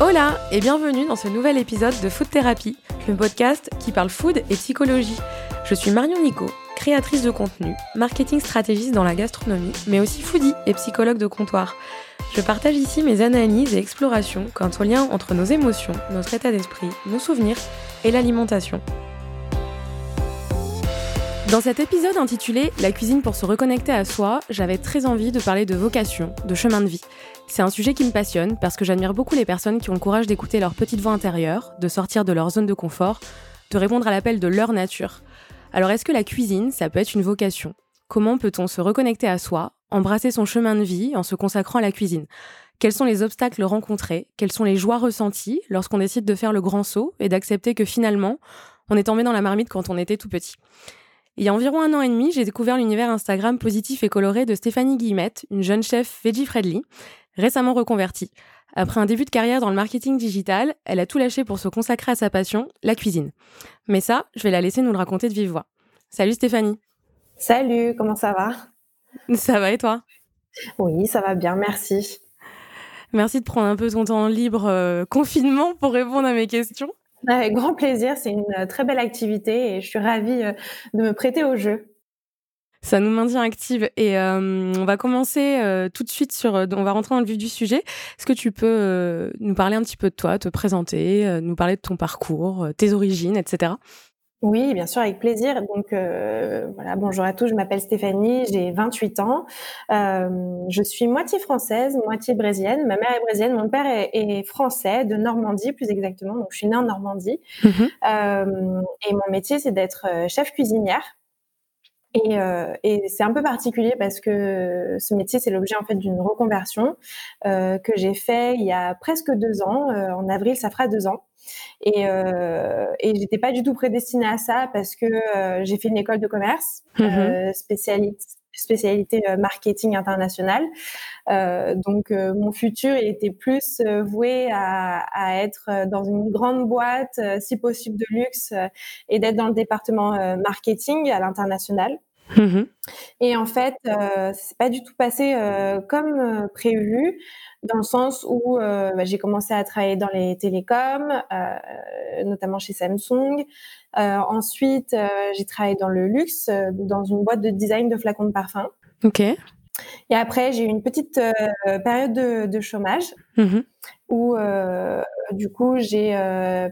Hola et bienvenue dans ce nouvel épisode de Food Therapy, le podcast qui parle food et psychologie. Je suis Marion Nico, créatrice de contenu, marketing stratégiste dans la gastronomie, mais aussi foodie et psychologue de comptoir. Je partage ici mes analyses et explorations quant au lien entre nos émotions, notre état d'esprit, nos souvenirs et l'alimentation. Dans cet épisode intitulé La cuisine pour se reconnecter à soi, j'avais très envie de parler de vocation, de chemin de vie. C'est un sujet qui me passionne parce que j'admire beaucoup les personnes qui ont le courage d'écouter leur petite voix intérieure, de sortir de leur zone de confort, de répondre à l'appel de leur nature. Alors est-ce que la cuisine, ça peut être une vocation? Comment peut-on se reconnecter à soi, embrasser son chemin de vie en se consacrant à la cuisine? Quels sont les obstacles rencontrés? Quelles sont les joies ressenties lorsqu'on décide de faire le grand saut et d'accepter que finalement, on est tombé dans la marmite quand on était tout petit? Il y a environ un an et demi, j'ai découvert l'univers Instagram positif et coloré de Stéphanie Guillemette, une jeune chef veggie friendly, récemment reconvertie. Après un début de carrière dans le marketing digital, elle a tout lâché pour se consacrer à sa passion, la cuisine. Mais ça, je vais la laisser nous le raconter de vive voix. Salut Stéphanie. Salut, comment ça va? Ça va et toi? Oui, ça va bien, merci. Merci de prendre un peu ton temps libre euh, confinement pour répondre à mes questions. Avec grand plaisir, c'est une euh, très belle activité et je suis ravie euh, de me prêter au jeu. Ça nous maintient active et euh, on va commencer tout de suite sur. on va rentrer dans le vif du sujet. Est-ce que tu peux nous parler un petit peu de toi, te présenter, nous parler de ton parcours, tes origines, etc. Oui, bien sûr, avec plaisir. Donc euh, voilà, bonjour à tous, je m'appelle Stéphanie, j'ai 28 ans. Euh, je suis moitié française, moitié brésilienne. Ma mère est brésilienne, mon père est, français, de Normandie plus exactement. Donc je suis née en Normandie. Mhm. Euh, et mon métier, c'est d'être chef cuisinière. Et, et c'est un peu particulier parce que ce métier, c'est l'objet en fait d'une reconversion que j'ai fait il y a presque deux ans. en avril, ça fera deux ans. Et, euh, et j'étais pas du tout prédestinée à ça parce que euh, j'ai fait une école de commerce, mmh euh, spécialité, spécialité euh, marketing international. Donc mon futur était plus voué à, à, être dans une grande boîte, si possible de luxe, et d'être dans le département marketing à l'international. Mmh et en fait, euh, c'est pas du tout passé comme prévu dans le sens où euh, bah, j'ai commencé à travailler dans les télécoms, euh, notamment chez Samsung. Euh, ensuite, j'ai travaillé dans le luxe, dans une boîte de design de flacons de parfum. Ok. Et après, j'ai eu une petite période de, chômage mmh où, du coup, j'ai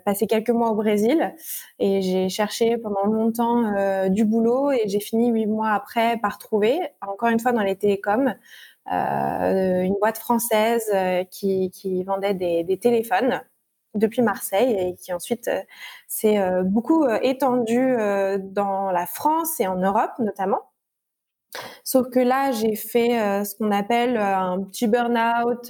passé quelques mois au Brésil et j'ai cherché pendant longtemps du boulot et j'ai fini huit mois après par trouver, encore une fois dans les télécoms, euh, une boîte française euh, qui, qui vendait des, des, téléphones depuis Marseille et qui ensuite euh, s'est beaucoup étendue dans la France et en Europe notamment. Sauf que là, j'ai fait ce qu'on appelle un petit burn-out,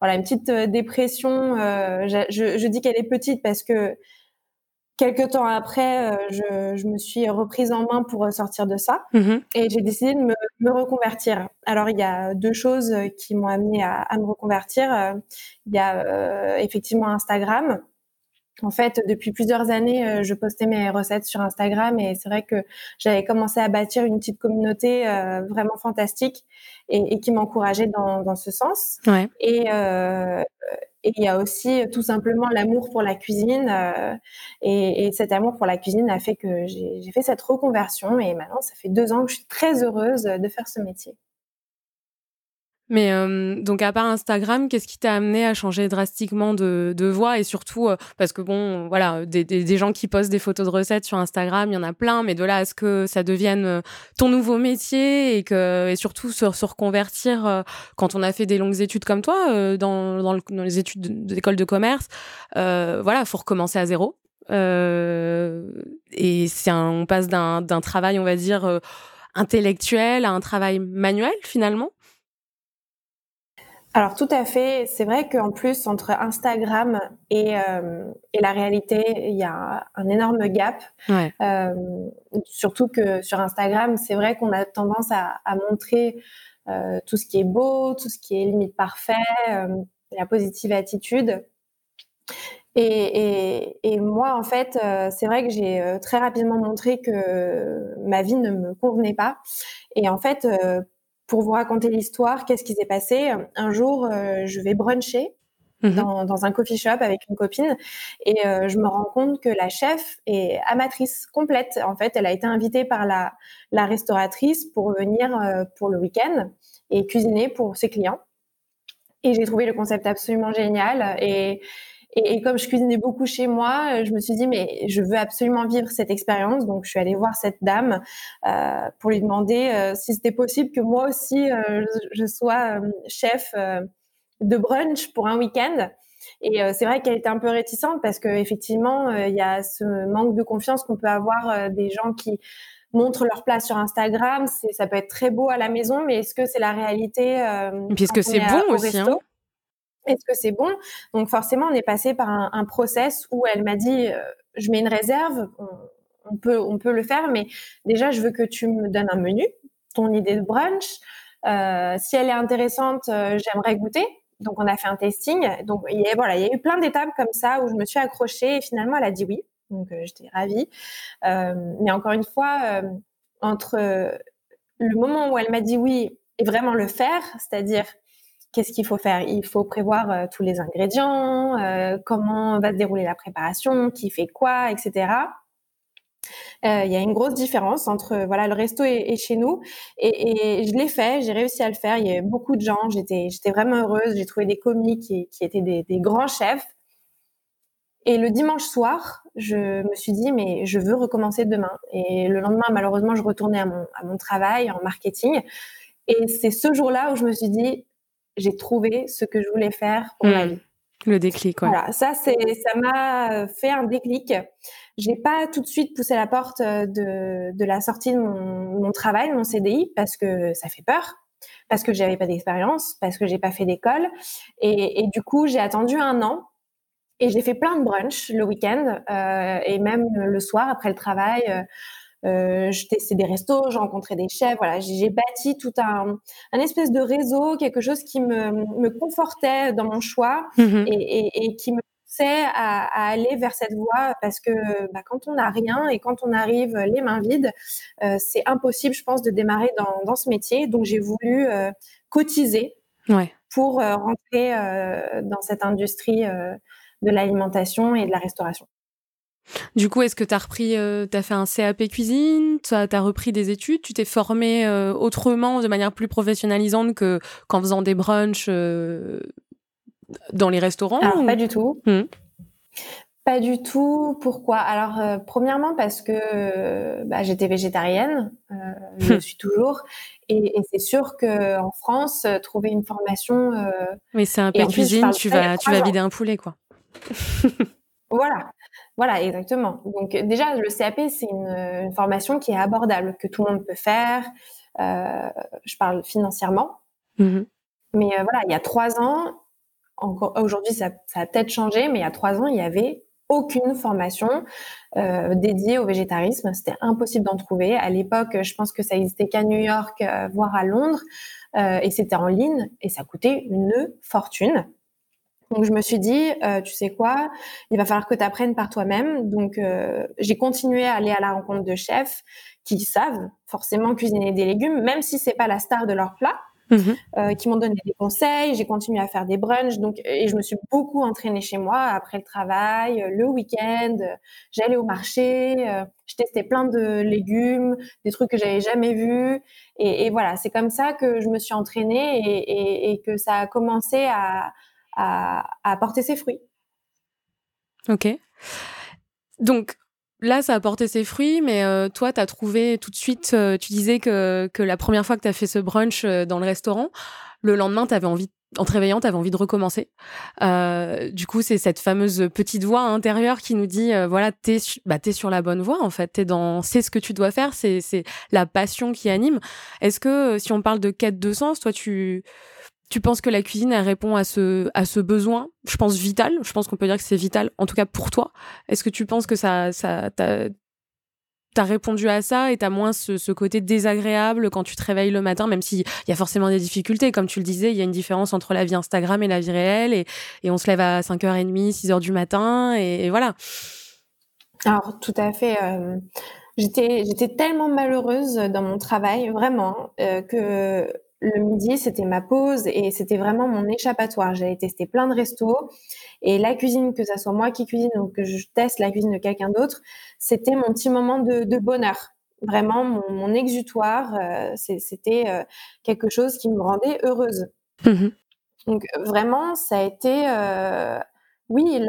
voilà, une petite dépression. je, je, dis qu'elle est petite parce que Quelques temps après, euh, je, je, me suis reprise en main pour sortir de ça mmh et j'ai décidé de me, me, reconvertir. Alors, il y a deux choses qui m'ont amené à, à, me reconvertir. Il y a euh, effectivement Instagram. En fait, depuis plusieurs années, euh, je postais mes recettes sur Instagram et c'est vrai que j'avais commencé à bâtir une petite communauté vraiment fantastique et, et qui m'encourageait dans, dans, ce sens. Ouais. Et, et il y a aussi euh, tout simplement l'amour pour la cuisine. Euh, et, et, cet amour pour la cuisine a fait que j'ai fait cette reconversion. Et maintenant, ça fait deux ans que je suis très heureuse de faire ce métier. Mais euh, donc à part Instagram, qu'est-ce qui t'a amené à changer drastiquement de, de voix? Et surtout euh, parce que bon voilà des, des, gens qui postent des photos de recettes sur Instagram, il y en a plein, mais de là à ce que ça devienne euh, ton nouveau métier et que et surtout se, se reconvertir quand on a fait des longues études comme toi dans, dans, dans, les études d'école de, commerce, voilà faut recommencer à zéro et c'est on passe d'un travail on va dire intellectuel à un travail manuel finalement. Alors tout à fait, c'est vrai qu'en plus entre Instagram et, euh, et, la réalité, il y a un énorme gap. Ouais. Euh, surtout que sur Instagram, c'est vrai qu'on a tendance à, à montrer euh, tout ce qui est beau, tout ce qui est limite parfait, la positive attitude. Et, et, et, moi, en fait, c'est vrai que j'ai très rapidement montré que ma vie ne me convenait pas. Et en fait, pour vous raconter l'histoire, qu'est-ce qui s'est passé? Un jour, euh, je vais bruncher mmh dans, un coffee shop avec une copine et je me rends compte que la chef est amatrice complète. En fait, elle a été invitée par la, la restauratrice pour venir pour le week-end et cuisiner pour ses clients. Et j'ai trouvé le concept absolument génial. Et, et, comme je cuisinais beaucoup chez moi, je me suis dit, mais je veux absolument vivre cette expérience. Donc, je suis allée voir cette dame euh, pour lui demander euh, si c'était possible que moi aussi, euh, je sois euh, chef euh, de brunch pour un week-end. Et c'est vrai qu'elle était un peu réticente parce qu'effectivement, il y a ce manque de confiance qu'on peut avoir des gens qui montrent leur place sur Instagram. Ça peut être très beau à la maison, mais est-ce que c'est la réalité Et puis est-ce que c'est bon aussi hein? Est-ce que c'est bon? Donc forcément, on est passé par un, un process où elle m'a dit, euh, je mets une réserve, on, peut, on peut le faire, mais déjà, je veux que tu me donnes un menu, ton idée de brunch. Euh, si elle est intéressante, euh, j'aimerais goûter. Donc on a fait un testing. Donc voilà, il y a eu plein d'étapes comme ça où je me suis accrochée et finalement elle a dit oui. Donc j'étais ravie. mais encore une fois, entre le moment où elle m'a dit oui et vraiment le faire, c'est-à-dire qu'est-ce qu'il faut faire? Il faut prévoir euh, tous les ingrédients, euh, comment va se dérouler la préparation, qui fait quoi, etc. Euh, il y a une grosse différence entre voilà le resto et, chez nous et, je l'ai fait, j'ai réussi à le faire. Il y a beaucoup de gens, j'étais j'étais vraiment heureuse. J'ai trouvé des commis qui, étaient des, grands chefs. Et le dimanche soir, je me suis dit mais je veux recommencer demain. Et le lendemain, malheureusement, je retournais à mon, à mon travail en marketing. Et c'est ce jour-là où je me suis dit j'ai trouvé ce que je voulais faire pour ma vie. Le déclic, quoi. Voilà, ça, c'est, ça m'a fait un déclic. J'ai pas tout de suite poussé la porte euh, de, de la sortie de mon, mon travail, mon CDI, parce que ça fait peur, parce que j'avais pas d'expérience, parce que j'ai pas fait d'école, et, et, du coup, j'ai attendu un an. Et j'ai fait plein de brunch le week-end euh, et même le soir après le travail. Euh, euh, je testais des restos, j'ai rencontré des chefs. Voilà, j'ai bâti tout un, un espèce de réseau, quelque chose qui me, me confortait dans mon choix mmh et, et, et, qui me poussait à, à, aller vers cette voie parce que bah, quand on n'a rien et quand on arrive les mains vides, euh, c'est impossible, je pense, de démarrer dans, dans ce métier. Donc j'ai voulu euh, cotiser ouais. pour euh, rentrer dans cette industrie de l'alimentation et de la restauration. Du coup, est-ce que tu as repris, euh, tu as fait un CAP cuisine, tu as, repris des études, tu t'es formé euh, autrement, de manière plus professionnalisante que qu'en faisant des brunchs euh, dans les restaurants Alors, pas du tout. Mmh. Pas du tout. Pourquoi? Alors, premièrement, parce que bah, j'étais végétarienne, je le suis toujours. Et, et c'est sûr qu'en France, trouver une formation. Mais c'est un peu cuisine, tu vas, tu vas vider un poulet, quoi. voilà. Voilà, exactement. Donc déjà, le CAP, c'est une, formation qui est abordable, que tout le monde peut faire. Euh, je parle financièrement. Mmh mais euh, voilà, il y a trois ans, aujourd'hui ça, ça, a peut-être changé, mais il y a trois ans, il y avait aucune formation euh, dédiée au végétarisme. C'était impossible d'en trouver. À l'époque, je pense que ça existait qu'à New York, voire à Londres, et c'était en ligne, et ça coûtait une fortune. Donc je me suis dit, euh, tu sais quoi, il va falloir que tu apprennes par toi-même. Donc euh, j'ai continué à aller à la rencontre de chefs qui savent forcément cuisiner des légumes, même si c'est pas la star de leur plat, mmh euh, qui m'ont donné des conseils. J'ai continué à faire des brunchs, donc et je me suis beaucoup entraînée chez moi après le travail, le week-end. J'allais au marché, je testais plein de légumes, des trucs que j'avais jamais vus, et, et voilà, c'est comme ça que je me suis entraînée et, et, et que ça a commencé à à, à porter ses fruits. Ok. Donc, là, ça a porté ses fruits, mais euh, toi, tu as trouvé tout de suite, euh, tu disais que, que la première fois que tu as fait ce brunch euh, dans le restaurant, le lendemain, tu envie, en te réveillant, tu avais envie de recommencer. du coup, c'est cette fameuse petite voix intérieure qui nous dit, voilà, bah, es sur la bonne voie, en fait. T'es dans, c'est ce que tu dois faire, c'est la passion qui anime. Est-ce que, si on parle de quête de sens, toi, tu tu penses que la cuisine, elle répond à ce, à ce besoin, je pense vital, je pense qu'on peut dire que c'est vital, en tout cas pour toi. Est-ce que tu penses que ça, ça t'as, as répondu à ça et t'as moins ce, ce, côté désagréable quand tu te réveilles le matin, même s'il y a forcément des difficultés? Comme tu le disais, il y a une différence entre la vie Instagram et la vie réelle et, et on se lève à 5h30, 6h du matin et, voilà. Alors, tout à fait. Euh, j'étais, j'étais tellement malheureuse dans mon travail, vraiment, euh, que le midi, c'était ma pause et c'était vraiment mon échappatoire. J'avais testé plein de restos et la cuisine, que ça soit moi qui cuisine ou que je teste la cuisine de quelqu'un d'autre, c'était mon petit moment de, bonheur. Vraiment, mon, exutoire, euh, c'était euh, quelque chose qui me rendait heureuse. Mmh Donc vraiment, ça a été, euh, oui,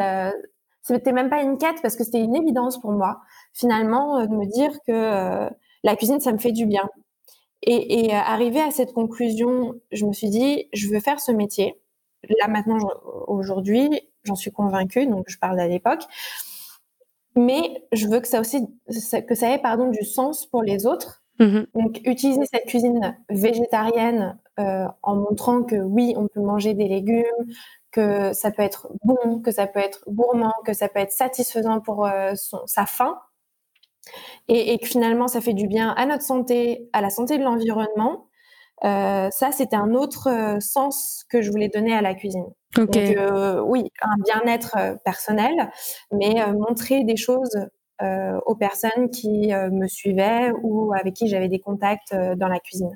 c'était même pas une quête parce que c'était une évidence pour moi, finalement, de me dire que la cuisine, ça me fait du bien. Et, et arrivé à cette conclusion, je me suis dit, je veux faire ce métier. Là maintenant, aujourd'hui, j'en suis convaincue, donc je parle à l'époque. Mais je veux que ça aussi, que ça ait pardon du sens pour les autres. Mmh donc utiliser cette cuisine végétarienne euh, en montrant que oui, on peut manger des légumes, que ça peut être bon, que ça peut être gourmand, que ça peut être satisfaisant pour euh, son, sa faim, et, que finalement ça fait du bien à notre santé, à la santé de l'environnement. Euh, ça, c'était un autre euh, sens que je voulais donner à la cuisine. Donc, euh, oui, un bien-être personnel, mais montrer des choses aux personnes qui me suivaient ou avec qui j'avais des contacts dans la cuisine.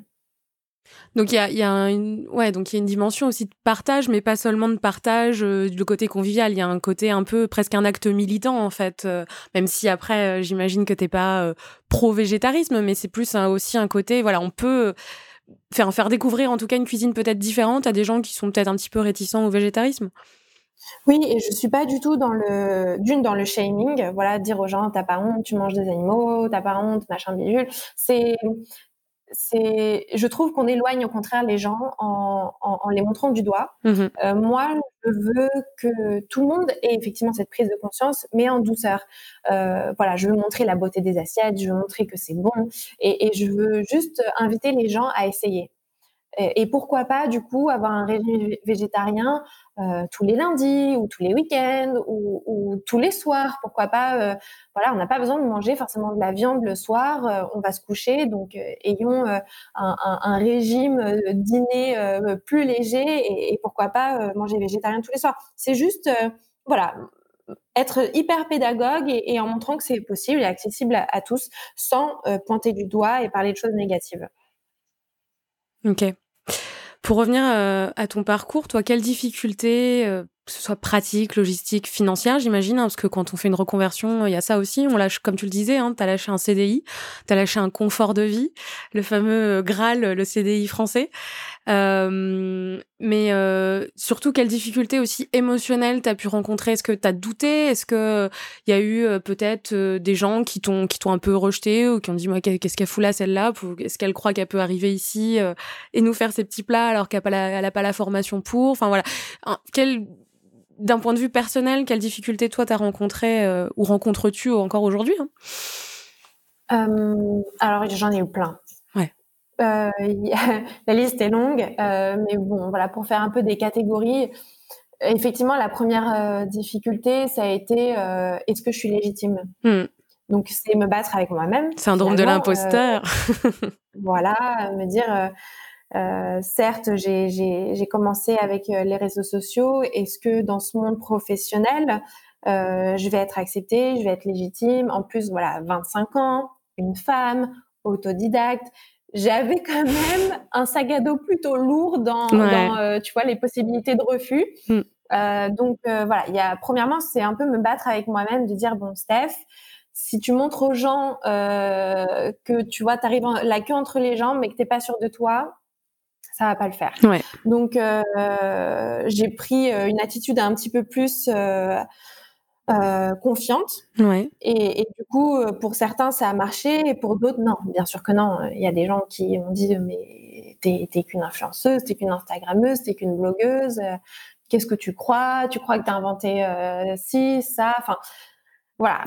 Donc il y a, une, ouais, donc il y a une dimension aussi de partage, mais pas seulement de partage euh, du côté convivial. Il y a un côté un peu presque un acte militant en fait, euh, même si après euh, j'imagine que t'es pas pro végétarisme, mais c'est plus aussi un côté, voilà, on peut faire faire découvrir en tout cas une cuisine peut-être différente à des gens qui sont peut-être un petit peu réticents au végétarisme. Oui, et je suis pas du tout dans le d'une dans le shaming, voilà, dire aux gens t'as pas honte, tu manges des animaux, t'as pas honte, machin bidule. C'est c'est, je trouve qu'on éloigne au contraire les gens en, en, les montrant du doigt. Mmh euh, moi, je veux que tout le monde ait effectivement cette prise de conscience, mais en douceur. Euh, voilà, je veux montrer la beauté des assiettes, je veux montrer que c'est bon, et, et, je veux juste inviter les gens à essayer. Et, pourquoi pas, du coup, avoir un régime végétarien euh, tous les lundis ou tous les week-ends ou, ou, tous les soirs. Pourquoi pas euh, Voilà, on n'a pas besoin de manger forcément de la viande le soir. Euh, on va se coucher, donc ayons un, régime dîner plus léger et, pourquoi pas manger végétarien tous les soirs. C'est juste, voilà, être hyper pédagogue et, et, en montrant que c'est possible et accessible à, à tous sans pointer du doigt et parler de choses négatives. Ok. Pour revenir euh, à ton parcours, toi, quelles difficultés, euh, que ce soit pratique, logistique, financière, j'imagine, hein, parce que quand on fait une reconversion, il y a ça aussi. On lâche, comme tu le disais, hein, tu as lâché un CDI, tu as lâché un confort de vie, le fameux Graal, le CDI français. Euh, mais euh, surtout, quelles difficultés aussi émotionnelles t'as pu rencontrer? Est-ce que t'as douté? Est-ce que il y a eu euh, peut-être euh, des gens qui t'ont qui t'ont un peu rejeté ou qui ont dit moi qu'est-ce qu'elle fout là celle-là? Est-ce qu'elle croit qu'elle peut arriver ici et nous faire ces petits plats alors qu'elle n'a pas, pas la formation pour? Enfin voilà, quel d'un point de vue personnel, quelles difficultés toi t'as rencontré ou rencontres-tu encore aujourd'hui hein? Alors j'en ai eu plein. Euh, la liste est longue, euh, mais bon, voilà, pour faire un peu des catégories, effectivement, la première euh, difficulté, ça a été est-ce que je suis légitime? Hmm. Donc, c'est me battre avec moi-même. Syndrome de l'imposteur. voilà, me dire. Certes, j'ai commencé avec les réseaux sociaux. Est-ce que dans ce monde professionnel, je vais être acceptée, je vais être légitime? En plus, voilà, 25 ans, une femme, autodidacte j'avais quand même un sac à dos plutôt lourd dans, dans euh, tu vois, les possibilités de refus. Mm. Euh, donc euh, voilà, il y a premièrement, c'est un peu me battre avec moi-même, de dire bon, Steph, si tu montres aux gens euh, que tu vois, t'arrives la queue entre les jambes, mais que t'es pas sûr de toi, ça va pas le faire. Ouais. Donc j'ai pris une attitude un petit peu plus euh, confiante. Ouais. Et, et, du coup, euh, pour certains, ça a marché, et pour d'autres, non. Bien sûr que non. Il y a des gens qui ont dit, mais t'es, qu'une influenceuse, t'es qu'une Instagrammeuse, t'es qu'une blogueuse. Euh, qu'est-ce que tu crois? Tu crois que t'as inventé euh, ci, ça? Enfin, voilà.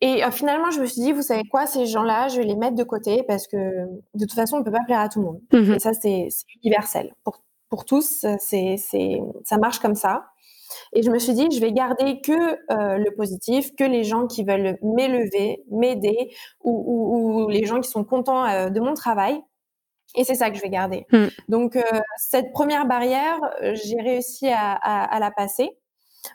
Et finalement, je me suis dit, vous savez quoi, ces gens-là, je vais les mettre de côté parce que de toute façon, on peut pas plaire à tout le monde. Et ça, c'est, universel. Pour, pour tous, c'est, ça marche comme ça. Et je me suis dit, je vais garder que euh, le positif, que les gens qui veulent m'élever, m'aider, ou, ou, les gens qui sont contents euh, de mon travail. Et c'est ça que je vais garder. Hmm. Donc, euh, cette première barrière, j'ai réussi à, à, à, la passer.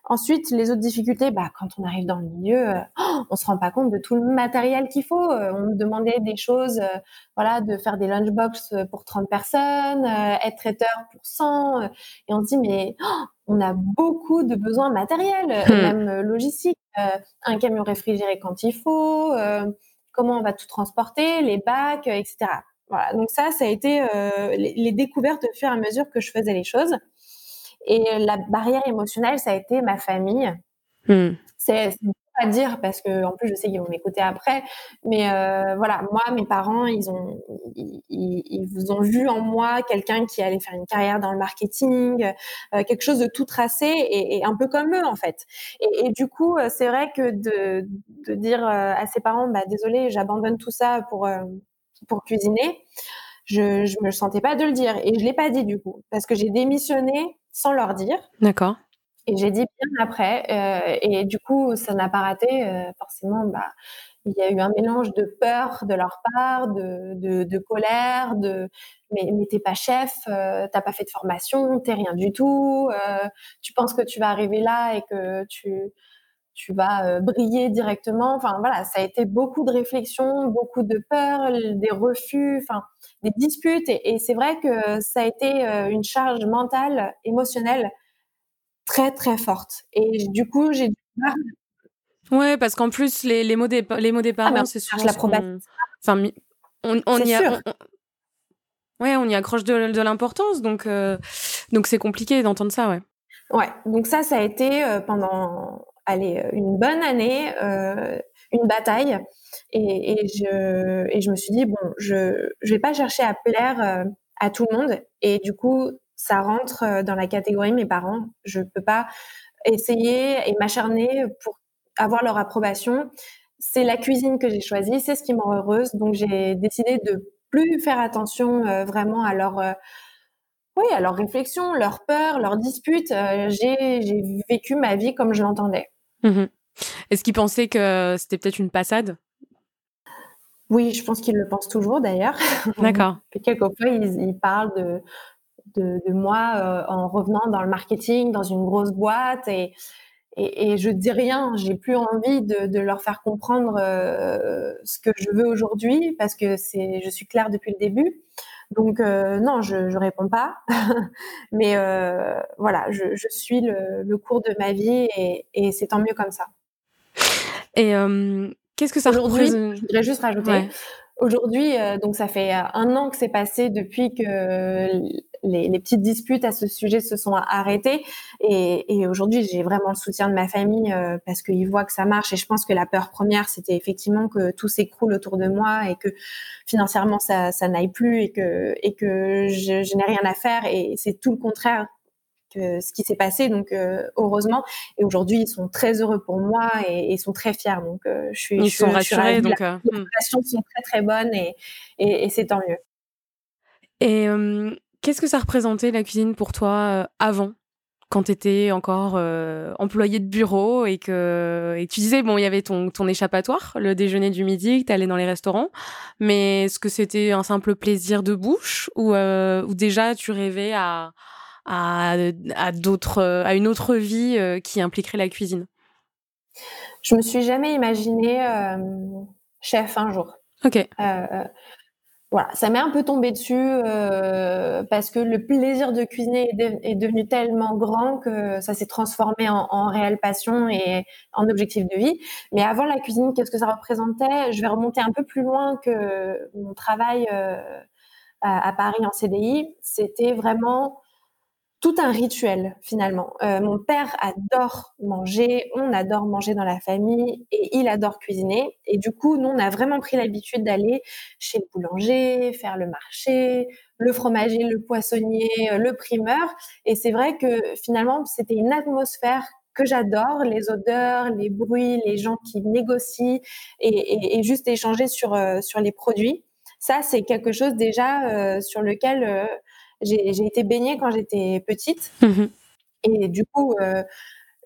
Ensuite, les autres difficultés, bah, quand on arrive dans le milieu, on euh, on se rend pas compte de tout le matériel qu'il faut. Euh, on me demandait des choses, euh, voilà, de faire des lunchbox pour 30 personnes, être traiteur pour 100. et on se dit, mais on a beaucoup de besoins matériels, hmm. même logistiques. un camion réfrigéré quand il faut, comment on va tout transporter, les bacs, etc. Voilà. Donc ça, ça a été les, les découvertes au fur et à mesure que je faisais les choses. Et la barrière émotionnelle, ça a été ma famille. Hmm. C'est pas dire parce que en plus je sais qu'ils vont m'écouter après, mais euh, voilà, moi mes parents ils ont ils, ils, vous ont vu en moi quelqu'un qui allait faire une carrière dans le marketing, euh, quelque chose de tout tracé et, et, un peu comme eux en fait. Et, et du coup euh, c'est vrai que de, de dire euh, à ses parents bah désolé j'abandonne tout ça pour euh, pour cuisiner, je je me sentais pas de le dire et je l'ai pas dit du coup parce que j'ai démissionné sans leur dire. D'accord. Et j'ai dit bien après. Euh, et du coup, ça n'a pas raté. Euh, forcément, bah, il y a eu un mélange de peur de leur part, de, de, de colère, de mais, mais t'es pas chef, euh, t'as pas fait de formation, t'es rien du tout. Tu penses que tu vas arriver là et que tu tu vas euh, briller directement. Enfin voilà, ça a été beaucoup de réflexions, beaucoup de peurs, des refus, enfin des disputes. Et, c'est vrai que ça a été euh, une charge mentale, émotionnelle très très forte. Et du coup, j'ai Ouais, parce qu'en plus les, les mots des les mots des ah, parents, c'est souvent la Enfin, on, on y a, ouais, on y accroche de, de l'importance, donc euh, donc c'est compliqué d'entendre ça, ouais. Ouais, donc ça, ça a été pendant allez, une bonne année, euh, une bataille. Et, je, et je me suis dit, bon, je ne vais pas chercher à plaire euh, à tout le monde. Et du coup, ça rentre euh, dans la catégorie mes parents. Je ne peux pas essayer et m'acharner pour avoir leur approbation. C'est la cuisine que j'ai choisie, c'est ce qui me rend heureuse. Donc j'ai décidé de plus faire attention vraiment à leur oui, à leurs réflexions, leurs peurs, leurs disputes. Euh, j'ai vécu ma vie comme je l'entendais. Mmh Est-ce qu'ils pensaient que c'était peut-être une passade? Oui, je pense qu'ils le pensent toujours d'ailleurs. D'accord. Quelquefois, ils, ils parlent de, de, de moi euh, en revenant dans le marketing, dans une grosse boîte et, et, et je dis rien. J'ai plus envie de, de, leur faire comprendre euh, ce que je veux aujourd'hui parce que c'est, je suis claire depuis le début. Donc euh, non, je ne réponds pas. Mais euh, voilà, je, je suis le, le, cours de ma vie et, et c'est tant mieux comme ça. Et euh, qu'est-ce que ça représente Je voudrais juste rajouter. Aujourd'hui, euh, donc ça fait un an que c'est passé depuis que les, les, petites disputes à ce sujet se sont arrêtées. Et, et aujourd'hui, j'ai vraiment le soutien de ma famille euh, parce qu'ils voient que ça marche. Et je pense que la peur première, c'était effectivement que tout s'écroule autour de moi et que financièrement, ça, ça n'aille plus et que, et que je, je n'ai rien à faire. Et c'est tout le contraire que ce qui s'est passé. Donc euh, heureusement, et aujourd'hui ils sont très heureux pour moi et, ils sont très fiers. Donc euh, je suis. Ils sont rassurés. donc les hmm. relations sont très très bonnes et, et, et c'est tant mieux. Et Qu'est-ce que ça représentait la cuisine pour toi euh, avant quand tu étais encore euh, employé de bureau et que et tu disais bon il y avait ton, ton échappatoire le déjeuner du midi que tu allais dans les restaurants mais est-ce que c'était un simple plaisir de bouche ou, euh, ou déjà tu rêvais à à, à d'autres à une autre vie qui impliquerait la cuisine? Je me suis jamais imaginé chef un jour. Ok voilà, ça m'est un peu tombé dessus euh, parce que le plaisir de cuisiner est, devenu tellement grand que ça s'est transformé en, réelle passion et en objectif de vie. Mais avant la cuisine, qu'est-ce que ça représentait? Je vais remonter un peu plus loin que mon travail euh, à, Paris en CDI. C'était vraiment tout un rituel finalement. Euh, mon père adore manger, on adore manger dans la famille et il adore cuisiner. Et du coup, nous, on a vraiment pris l'habitude d'aller chez le boulanger, faire le marché, le fromager, le poissonnier, euh, le primeur. Et c'est vrai que finalement, c'était une atmosphère que j'adore, les odeurs, les bruits, les gens qui négocient et, juste échanger sur, euh, sur les produits. Ça, c'est quelque chose déjà sur lequel j'ai été baignée quand j'étais petite. Mmh et du coup, euh,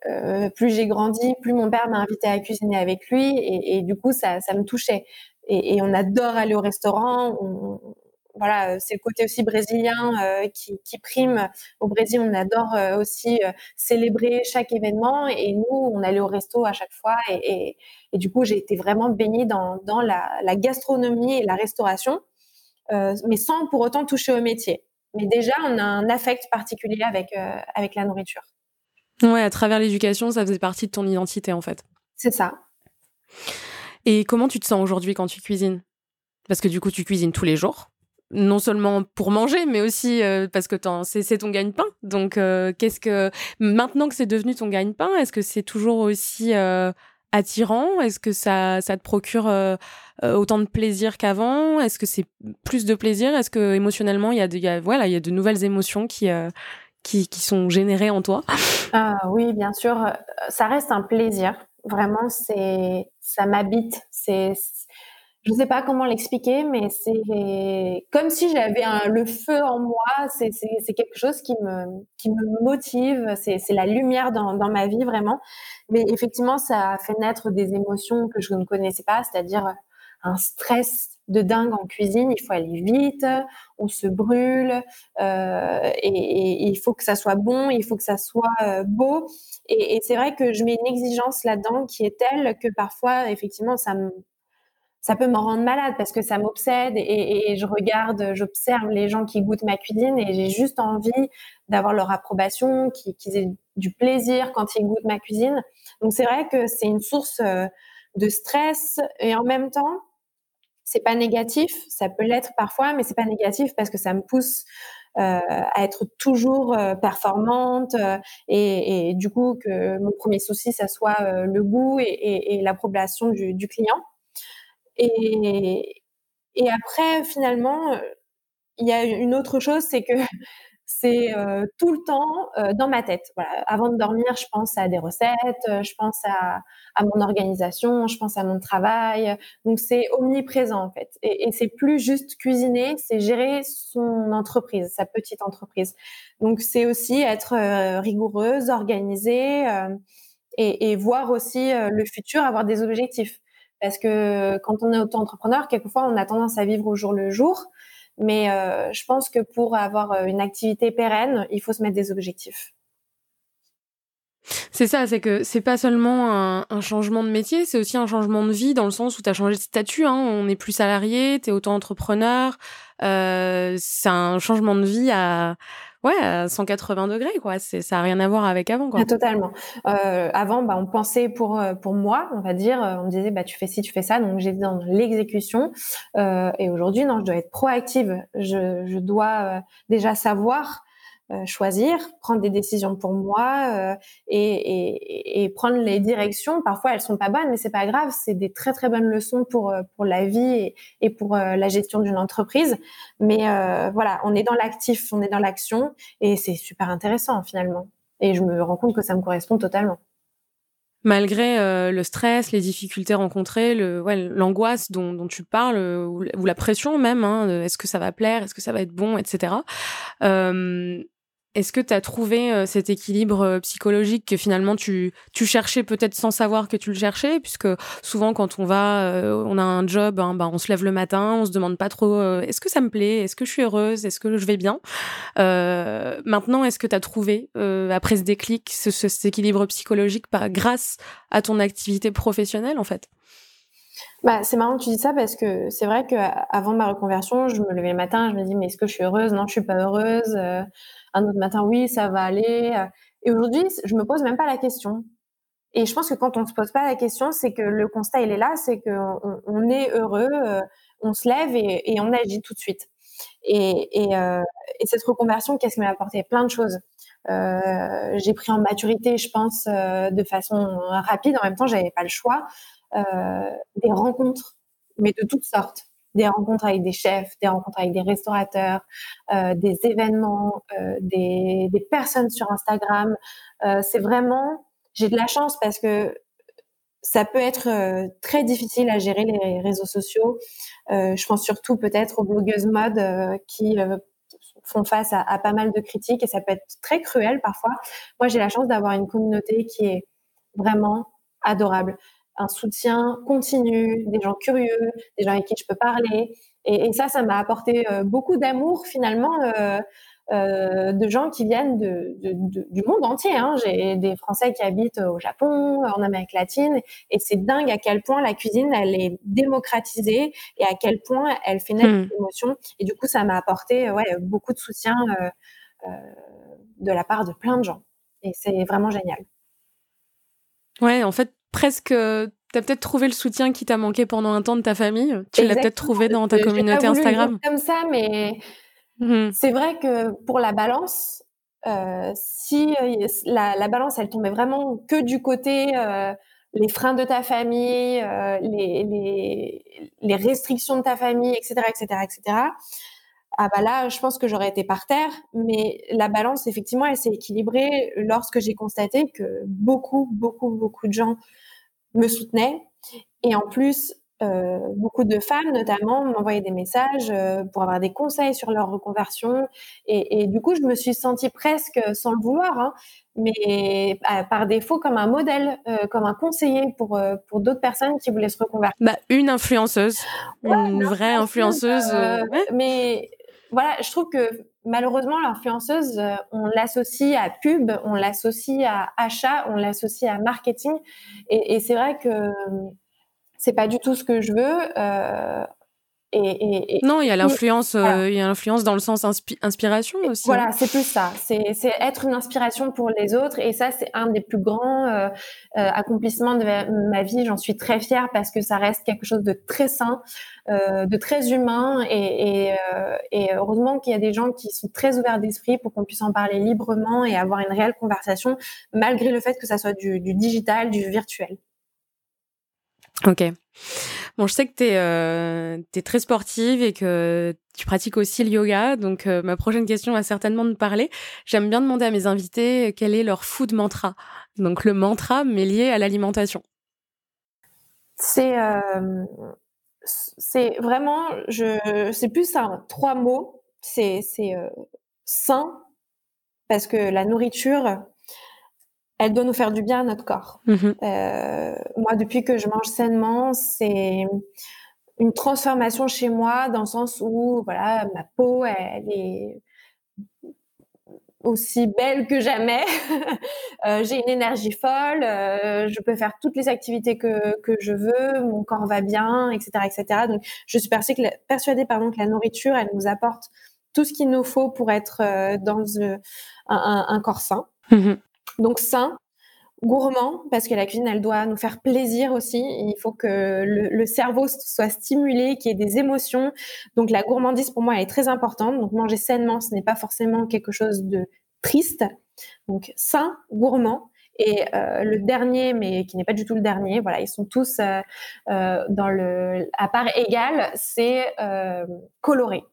euh, plus j'ai grandi, plus mon père m'a invité à cuisiner avec lui. Et, et du coup, ça, ça me touchait. Et, et, on adore aller au restaurant. On, voilà, c'est le côté aussi brésilien qui, qui, prime. Au Brésil, on adore aussi célébrer chaque événement et nous, on allait au resto à chaque fois et, et, du coup, j'ai été vraiment baignée dans, dans la, la, gastronomie et la restauration, mais sans pour autant toucher au métier. Mais déjà, on a un affect particulier avec, avec la nourriture. Ouais, à travers l'éducation, ça faisait partie de ton identité en fait. C'est ça. Et comment tu te sens aujourd'hui quand tu cuisines? Parce que du coup, tu cuisines tous les jours. Non seulement pour manger, mais aussi euh, parce que c'est ton gagne-pain. Donc, euh, qu'est-ce que maintenant que c'est devenu ton gagne-pain, est-ce que c'est toujours aussi euh, attirant? Est-ce que ça, ça te procure autant de plaisir qu'avant? Est-ce que c'est plus de plaisir? Est-ce que émotionnellement, il y a, de, voilà, il y a de nouvelles émotions qui qui, qui, sont générées en toi? Ah, Oui, bien sûr. Ça reste un plaisir. Vraiment, c'est ça m'habite. C'est je sais pas comment l'expliquer, mais c'est comme si j'avais le feu en moi. C'est quelque chose qui me, motive. C'est la lumière dans, ma vie, vraiment. Mais effectivement, ça a fait naître des émotions que je ne connaissais pas, c'est-à-dire un stress de dingue en cuisine. Il faut aller vite, on se brûle, euh, et, il faut que ça soit bon, il faut que ça soit euh, beau. Et, c'est vrai que je mets une exigence là-dedans qui est telle que parfois, effectivement, ça me ça peut me rendre malade parce que ça m'obsède et, je regarde, j'observe les gens qui goûtent ma cuisine et j'ai juste envie d'avoir leur approbation, qu'ils aient du plaisir quand ils goûtent ma cuisine. Donc c'est vrai que c'est une source euh, de stress et en même temps, c'est pas négatif, ça peut l'être parfois, mais c'est pas négatif parce que ça me pousse euh, à être toujours euh, performante et, du coup que mon premier souci ça soit le goût et, l'approbation du, client. Et, et après finalement il y a une autre chose, c'est que c'est tout le temps dans ma tête. Avant de dormir, je pense à des recettes, je pense à, mon organisation, je pense à mon travail. Donc c'est omniprésent en fait. Et, c'est plus juste cuisiner, c'est gérer son entreprise, sa petite entreprise. Donc c'est aussi être rigoureuse, organisée et, et, voir aussi le futur, avoir des objectifs. Parce que quand on est auto-entrepreneur, quelquefois on a tendance à vivre au jour le jour. Mais euh, je pense que pour avoir euh, une activité pérenne, il faut se mettre des objectifs. C'est ça, c'est que c'est pas seulement un, changement de métier, c'est aussi un changement de vie dans le sens où tu as changé de statut, hein, on n'est plus salarié, tu es auto-entrepreneur, euh, c'est un changement de vie à, ouais, à 180 degrés, quoi. C'est, ça a rien à voir avec avant, quoi. Ah, totalement. Euh, avant, bah, on pensait pour euh, pour moi, on va dire, euh, on me disait, bah, tu fais ci, tu fais ça, donc j'étais dans l'exécution. Euh, et aujourd'hui, non, je dois être proactive. Je, je dois déjà savoir euh, choisir, prendre des décisions pour moi euh, et, prendre les directions. Parfois, elles sont pas bonnes, mais c'est pas grave. C'est des très très bonnes leçons pour euh, pour la vie et, et pour la gestion d'une entreprise. Mais voilà, on est dans l'actif, on est dans l'action et c'est super intéressant finalement. Et je me rends compte que ça me correspond totalement malgré le stress, les difficultés rencontrées, l'angoisse dont, tu parles, ou, la pression même, hein, est-ce que ça va plaire, est-ce que ça va être bon, etc. Euh, est-ce que tu as trouvé euh, cet équilibre euh, psychologique que finalement tu, cherchais peut-être sans savoir que tu le cherchais? Puisque souvent quand on va, euh, on a un job, hein, bah, on se lève le matin, on se demande pas trop est-ce que ça me plaît, est-ce que je suis heureuse, est-ce que je vais bien? Maintenant, est-ce que tu as trouvé, après ce déclic, ce, cet équilibre psychologique par, grâce à ton activité professionnelle en fait? Bah, c'est marrant que tu dis ça parce que c'est vrai qu'avant ma reconversion, je me levais le matin, je me dis mais est-ce que je suis heureuse? Non, je suis pas heureuse un autre matin, oui, ça va aller. Euh. Et aujourd'hui, je me pose même pas la question. Et je pense que quand on se pose pas la question, c'est que le constat, il est là, c'est qu'on on est heureux, euh, on se lève et, on agit tout de suite. Et, euh, et, cette reconversion, qu'est-ce qu'elle m'a apporté? Plein de choses. j'ai pris en maturité, je pense, de façon rapide. En même temps, j'avais pas le choix. Des rencontres, mais de toutes sortes des rencontres avec des chefs, des rencontres avec des restaurateurs, euh, des événements, euh, des, personnes sur Instagram. Euh, c'est vraiment, j'ai de la chance parce que ça peut être euh, très difficile à gérer les réseaux sociaux. Euh, je pense surtout peut-être aux blogueuses mode euh, qui font face à, à, pas mal de critiques et ça peut être très cruel parfois. Moi, j'ai la chance d'avoir une communauté qui est vraiment adorable. Un soutien continu, des gens curieux, des gens avec qui je peux parler. Et, ça, ça m'a apporté beaucoup d'amour finalement. Euh, de gens qui viennent de, du monde entier. Hein. J'ai des Français qui habitent au Japon, en Amérique latine, et c'est dingue à quel point la cuisine, elle est démocratisée et à quel point elle fait naître hmm. l'émotion. Et du coup, ça m'a apporté ouais, beaucoup de soutien euh, euh, de la part de plein de gens. Et c'est vraiment génial. Ouais, en fait, presque tu as peut-être trouvé le soutien qui t'a manqué pendant un temps de ta famille. Tu l'as peut-être trouvé dans ta communauté Instagram. Comme ça, mais Mmh c'est vrai que pour la balance, euh, si euh, la, balance, elle tombait vraiment que du côté euh, les freins de ta famille, les, les, restrictions de ta famille, etc., etc., etc. Ah bah là, je pense que j'aurais été par terre, mais la balance, effectivement, elle s'est équilibrée lorsque j'ai constaté que beaucoup, beaucoup, beaucoup de gens me soutenaient. Et en plus, euh, beaucoup de femmes, notamment, m'envoyaient des messages euh, pour avoir des conseils sur leur reconversion. Et, du coup, je me suis sentie presque, sans le vouloir, hein, mais euh, par défaut, comme un modèle, comme un conseiller pour, pour d'autres personnes qui voulaient se reconvertir. Bah, une influenceuse, une vraie influenceuse. Mais voilà, je trouve que malheureusement, l'influenceuse, on l'associe à pub, on l'associe à achat, on l'associe à marketing. Et, c'est vrai que c'est pas du tout ce que je veux. Euh, et, non, il y a l'influence, euh, il y a l'influence dans le sens inspiration aussi. Voilà, hein. c'est plus ça. C'est être une inspiration pour les autres, et ça, c'est un des plus grands euh, accomplissements de ma vie. J'en suis très fière parce que ça reste quelque chose de très sain, de très humain, et, heureusement qu'il y a des gens qui sont très ouverts d'esprit pour qu'on puisse en parler librement et avoir une réelle conversation, malgré le fait que ça soit du digital, du virtuel. Ok. Bon, je sais que tu es, euh, très sportive et que tu pratiques aussi le yoga. Donc, euh, ma prochaine question va certainement te parler. J'aime bien demander à mes invités quel est leur food mantra. Donc, le mantra, mais lié à l'alimentation. C'est euh, c'est vraiment, c'est plus un trois mots. C'est sain, parce que la nourriture, elle doit nous faire du bien à notre corps. Mmh euh, moi, depuis que je mange sainement, c'est une transformation chez moi dans le sens où, voilà, ma peau, elle est aussi belle que jamais. euh, j'ai une énergie folle. Euh, je peux faire toutes les activités que, que je veux. Mon corps va bien, etc., etc. Donc, je suis persuadée, pardon, que la nourriture, elle nous apporte tout ce qu'il nous faut pour être dans un, un, corps sain. Mmh donc sain, gourmand, parce que la cuisine, elle doit nous faire plaisir aussi. Il faut que le, cerveau soit stimulé, qu'il y ait des émotions. Donc la gourmandise, pour moi, elle est très importante. Donc manger sainement, ce n'est pas forcément quelque chose de triste. Donc sain, gourmand. Et euh, le dernier, mais qui n'est pas du tout le dernier, voilà, ils sont tous euh, euh, dans le à part égale, c'est coloré.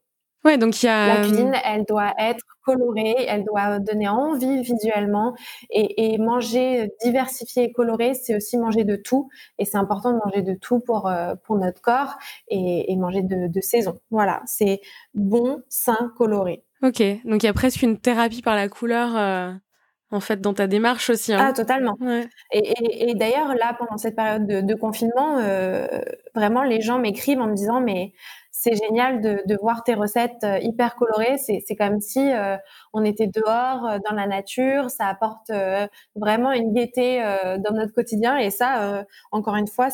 Ouais, donc il y a la cuisine, elle doit être colorée, elle doit donner envie visuellement et, manger diversifié et coloré, c'est aussi manger de tout et c'est important de manger de tout pour euh, pour notre corps et, manger de, saison. Voilà, c'est bon, sain, coloré. Ok, donc il y a presque une thérapie par la couleur. Euh, en fait, dans ta démarche aussi. Hein. Ah, totalement. Et, d'ailleurs, là, pendant cette période de, confinement, euh, vraiment, les gens m'écrivent en me disant, mais c'est génial de, voir tes recettes euh, hyper colorées. C'est comme si euh, on était dehors euh, dans la nature. Ça apporte vraiment une gaieté dans notre quotidien. Et ça, encore une fois,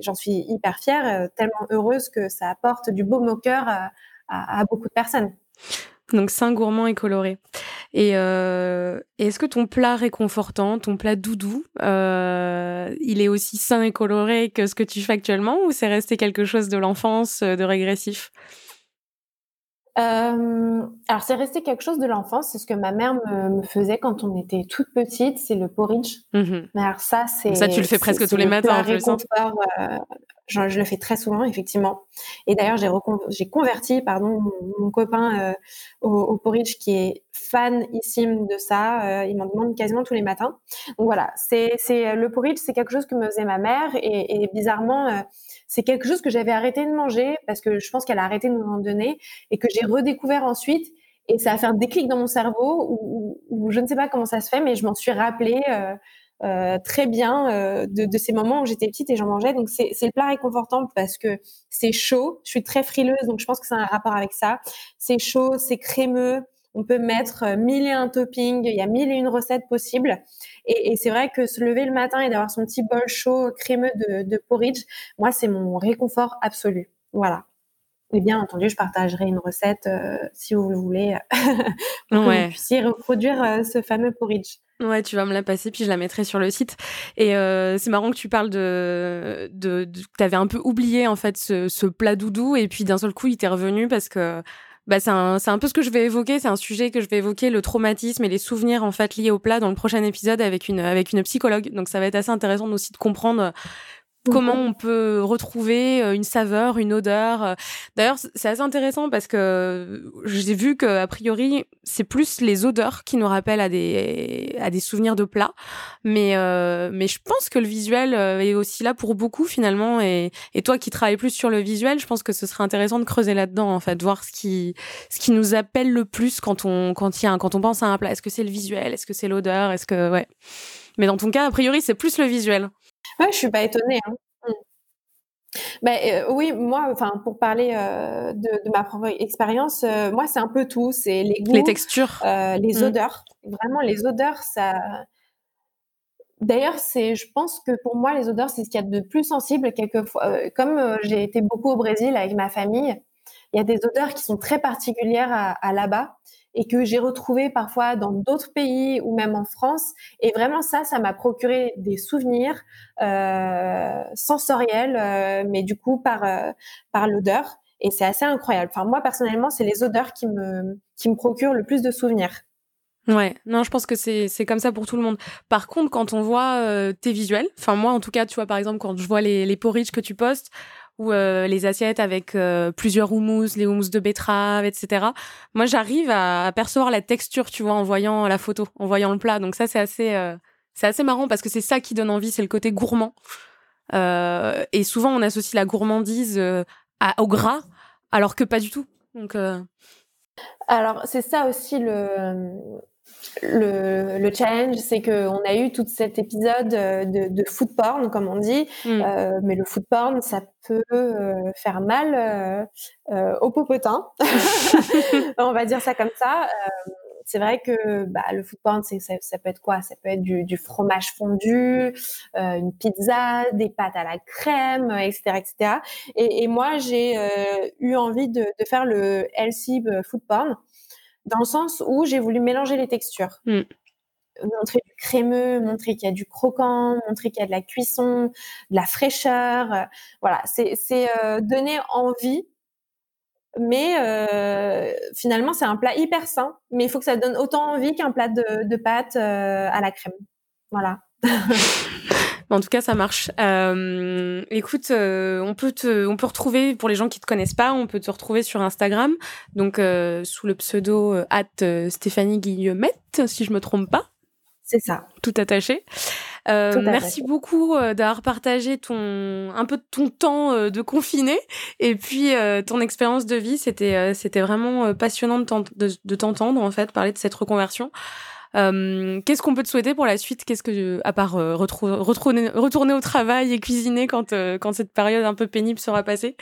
j'en suis hyper fière, tellement heureuse que ça apporte du beau au cœur à beaucoup de personnes. Donc sain, gourmand et coloré. Et euh, est-ce que ton plat réconfortant, ton plat doudou, euh, il est aussi sain et coloré que ce que tu fais actuellement ou c'est resté quelque chose de l'enfance, euh, de régressif? Euh, alors c'est resté quelque chose de l'enfance, c'est ce que ma mère me, faisait quand on était toute petite, c'est le porridge. Mmh Mais alors ça c'est ça tu le fais presque tous les matins. Réconfort, euh, je, le fais très souvent effectivement. Et d'ailleurs j'ai converti pardon mon, copain euh, au, porridge qui est fanissime de ça. Euh, il m'en demande quasiment tous les matins. Donc voilà, c'est le porridge, c'est quelque chose que me faisait ma mère et, bizarrement euh, c'est quelque chose que j'avais arrêté de manger parce que je pense qu'elle a arrêté de nous en donner et que j'ai redécouvert ensuite. Et ça a fait un déclic dans mon cerveau où, je ne sais pas comment ça se fait, mais je m'en suis rappelé euh, très bien de, ces moments où j'étais petite et j'en mangeais. Donc c'est le plat réconfortant parce que c'est chaud. Je suis très frileuse, donc je pense que c'est un rapport avec ça. C'est chaud, c'est crémeux. On peut mettre mille et un toppings. Il y a mille et une recettes possibles. Et, c'est vrai que se lever le matin et d'avoir son petit bol chaud, crémeux de, de porridge, moi, c'est mon réconfort absolu. Voilà. Et bien entendu, je partagerai une recette euh, si vous le voulez pour que vous puissiez reproduire euh, ce fameux porridge. Ouais, tu vas me la passer, puis je la mettrai sur le site. Et euh, c'est marrant que tu parles de, de, de tu avais un peu oublié en fait ce, ce plat doudou, et puis d'un seul coup, il t'est revenu parce que bah, c'est un, un, peu ce que je vais évoquer. C'est un sujet que je vais évoquer, le traumatisme et les souvenirs en fait liés au plat dans le prochain épisode avec une avec une psychologue. Donc ça va être assez intéressant aussi de comprendre comment on peut retrouver euh, une saveur, une odeur. Euh. D'ailleurs, c'est assez intéressant parce que j'ai vu que a priori, c'est plus les odeurs qui nous rappellent à des à des souvenirs de plats, mais euh, mais je pense que le visuel est aussi là pour beaucoup finalement. Et, et toi qui travailles plus sur le visuel, je pense que ce serait intéressant de creuser là-dedans en fait, voir ce qui ce qui nous appelle le plus quand on quand il y a quand on pense à un plat. Est-ce que c'est le visuel? Est-ce que c'est l'odeur? Est-ce que ouais mais dans ton cas, a priori, c'est plus le visuel. Ouais, je suis pas étonnée. Hein. Ben, euh, oui, moi, enfin, pour parler euh, de, ma propre expérience, euh, moi, c'est un peu tout. C'est les goûts, les textures, les mmh. odeurs. Vraiment, les odeurs, ça. D'ailleurs, c'est, je pense que pour moi, les odeurs, c'est ce qu'il y a de plus sensible. Quelquefois, comme j'ai été beaucoup au Brésil avec ma famille, il y a des odeurs qui sont très particulières à là-bas et que j'ai retrouvé parfois dans d'autres pays ou même en France. Et vraiment ça, ça m'a procuré des souvenirs euh, sensoriels, euh, mais du coup par euh, par l'odeur. Et c'est assez incroyable. Enfin moi personnellement, c'est les odeurs qui me qui me procurent le plus de souvenirs. Ouais, non, je pense que c'est comme ça pour tout le monde. Par contre, quand on voit tes visuels, enfin moi en tout cas, tu vois par exemple quand je vois les les porridge que tu postes, ou euh, les assiettes avec euh, plusieurs houmous, les houmous de betterave, etc. Moi, j'arrive à, percevoir la texture, tu vois, en voyant la photo, en voyant le plat. Donc ça, c'est assez, euh, c'est assez marrant parce que c'est ça qui donne envie, c'est le côté gourmand. et souvent, on associe la gourmandise à, au gras, alors que pas du tout. Donc alors c'est ça aussi le le, le, challenge, c'est qu'on a eu tout cet épisode euh, de, de food porn, comme on dit, mm. euh, mais le food porn, ça peut euh, faire mal euh, au popotin, on va dire ça comme ça. c'est vrai que bah, le food porn, ça, ça, peut être quoi? Ça peut être du, du fromage fondu, une pizza, des pâtes à la crème, etc., etc. Et, et moi, j'ai eu envie de, de, faire le healthy food porn dans le sens où j'ai voulu mélanger les textures. Mm. Montrer du crémeux, montrer qu'il y a du croquant, montrer qu'il y a de la cuisson, de la fraîcheur. Euh, voilà, c'est euh, donner envie. Mais euh, finalement, c'est un plat hyper sain. Mais il faut que ça donne autant envie qu'un plat de, de pâtes à la crème. Voilà. en tout cas, ça marche. Euh, écoute, euh, on peut te, on peut retrouver pour les gens qui te connaissent pas, on peut te retrouver sur Instagram, donc euh, sous le pseudo at Stéphanie Guillemette, si je me trompe pas. C'est ça. Tout attaché. merci beaucoup d'avoir partagé ton un peu de ton temps de confiné et puis ton expérience de vie. C'était c'était vraiment passionnant de, de t'entendre en fait parler de cette reconversion. Euh, qu'est-ce qu'on peut te souhaiter pour la suite? Qu'est-ce que, à part euh, retourner, retourner au travail et cuisiner quand, euh, quand cette période un peu pénible sera passée?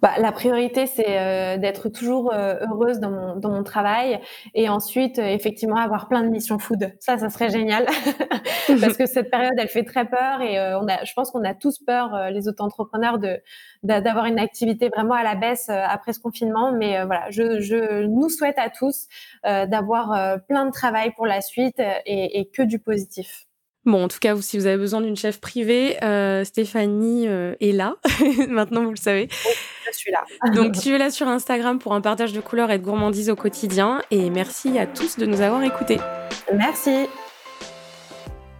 Bah, la priorité, c'est euh, d'être toujours euh, heureuse dans mon, dans mon travail et ensuite, euh, effectivement, avoir plein de missions food. Ça, ça serait génial parce que cette période, elle fait très peur et on a, je pense qu'on a tous peur, les auto-entrepreneurs, de d'avoir une activité vraiment à la baisse après ce confinement. Mais voilà, je, je nous souhaite à tous d'avoir plein de travail pour la suite et, et que du positif. Bon, en tout cas, si vous avez besoin d'une chef privée, euh, Stéphanie euh, est là. Maintenant, vous le savez. je suis là. Donc, là sur Instagram pour un partage de couleurs et de gourmandise au quotidien. Et merci à tous de nous avoir écoutés. Merci.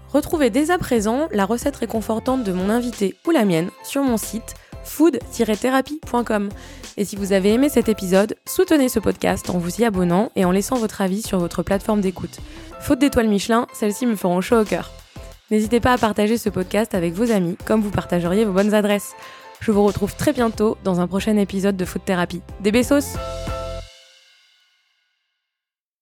Retrouvez dès à présent la recette réconfortante de mon invité ou la mienne sur mon site food-thérapie.com. Et si vous avez aimé cet épisode, soutenez ce podcast en vous y abonnant et en laissant votre avis sur votre plateforme d'écoute. Faute d'étoiles Michelin, celles-ci me feront chaud au cœur. N'hésitez pas à partager ce podcast avec vos amis, comme vous partageriez vos bonnes adresses. Je vous retrouve très bientôt dans un prochain épisode de Food Thérapie. Des besos